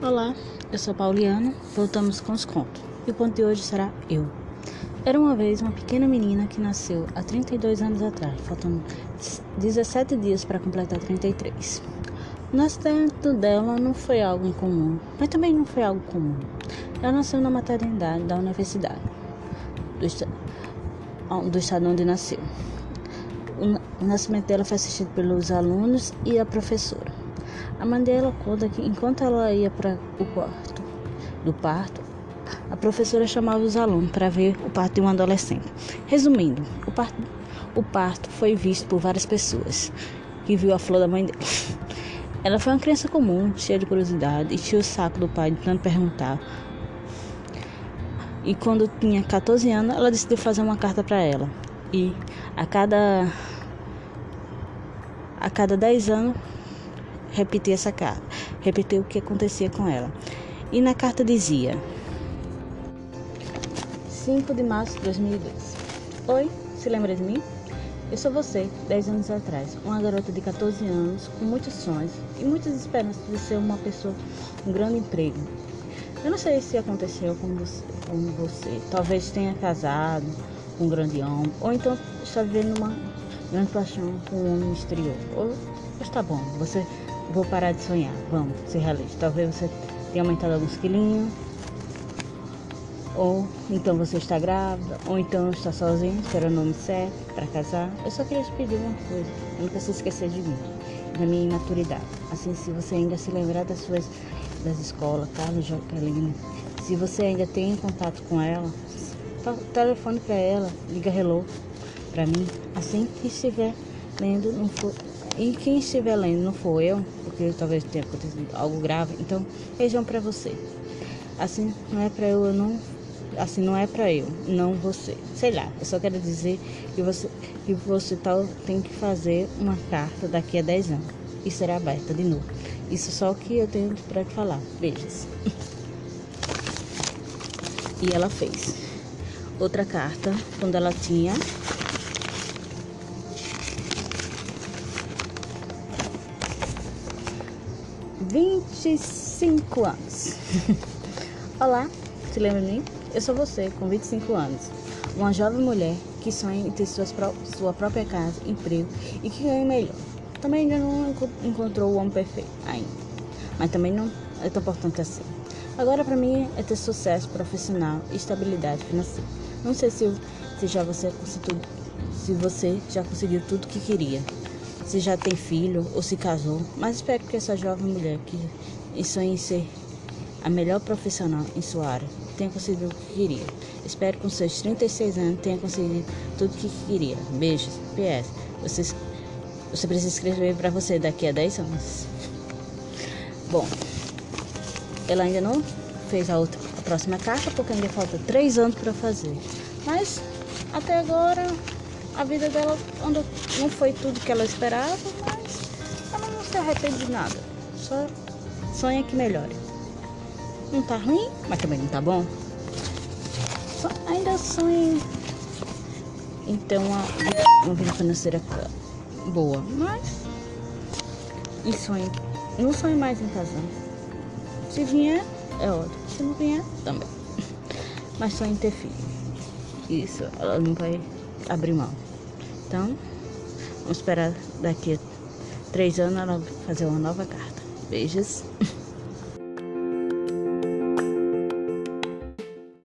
Olá, eu sou Pauliana, voltamos com os contos. E o ponto de hoje será eu. Era uma vez uma pequena menina que nasceu há 32 anos atrás, faltando 17 dias para completar 33. O nascimento dela não foi algo incomum, mas também não foi algo comum. Ela nasceu na maternidade da universidade, do, est do estado onde nasceu. O nascimento dela foi assistido pelos alunos e a professora. A mãe dela conta que enquanto ela ia para o quarto do parto, a professora chamava os alunos para ver o parto de um adolescente. Resumindo, o parto, o parto foi visto por várias pessoas que viu a flor da mãe dela. Ela foi uma criança comum, cheia de curiosidade e tinha o saco do pai de tanto perguntar. E quando tinha 14 anos, ela decidiu fazer uma carta para ela. E a cada a cada 10 anos repetir essa carta, repetir o que acontecia com ela. E na carta dizia: 5 de março de 2002. Oi, se lembra de mim? Eu sou você, 10 anos atrás, uma garota de 14 anos, com muitos sonhos e muitas esperanças de ser uma pessoa com um grande emprego. Eu não sei se aconteceu com você, com você. talvez tenha casado com um grande homem, ou então está vivendo uma grande paixão com um homem exterior. Ou, está bom, você Vou parar de sonhar. Vamos, ser realista. Talvez você tenha aumentado alguns quilinhos. Ou então você está grávida. Ou então está sozinho, esperando o nome certo para casar. Eu só queria te pedir uma coisa. Nunca se esquecer de mim. Da minha imaturidade. Assim, se você ainda se lembrar das suas das escolas, Carlos Jaqueline. Se você ainda tem contato com ela, telefone para ela, liga hello para mim. Assim que estiver lendo, for, e quem estiver lendo não for eu, porque talvez tenha acontecido algo grave, então beijão para você. Assim não é para eu, eu não assim não é para eu, não você. Sei lá, eu só quero dizer que você que você tal tem que fazer uma carta daqui a 10 anos e será aberta de novo. Isso só que eu tenho para te falar. Beijos. E ela fez outra carta quando ela tinha 25 anos. Olá, se lembra de mim? Eu sou você, com 25 anos. Uma jovem mulher que sonha em ter suas pró sua própria casa, emprego e que ganhe melhor. Também ainda não encontrou o homem perfeito, ainda. Mas também não é tão importante assim. Agora para mim é ter sucesso profissional e estabilidade financeira. Não sei se, se já você se você já conseguiu tudo que queria se já tem filho ou se casou, mas espero que essa jovem mulher que sonha em ser a melhor profissional em sua área tenha conseguido o que queria. Espero que com seus 36 anos tenha conseguido tudo o que queria. Beijos. PS. Você, você precisa escrever para você daqui a 10 anos. Bom, ela ainda não fez a outra a próxima carta porque ainda falta 3 anos para fazer. Mas até agora a vida dela andou, não foi tudo que ela esperava, mas ela não se arrepende de nada. Só sonha que melhore. Não tá ruim, mas também não tá bom. Só, ainda sonha ter uma, uma vida financeira boa, mas e sonho, não sonho mais em casar. Se vier, é ótimo. Se não vier, também. Mas sonho em ter filho. Isso, ela não vai abrir mão. Então, vamos esperar daqui a três anos ela fazer uma nova carta. Beijos.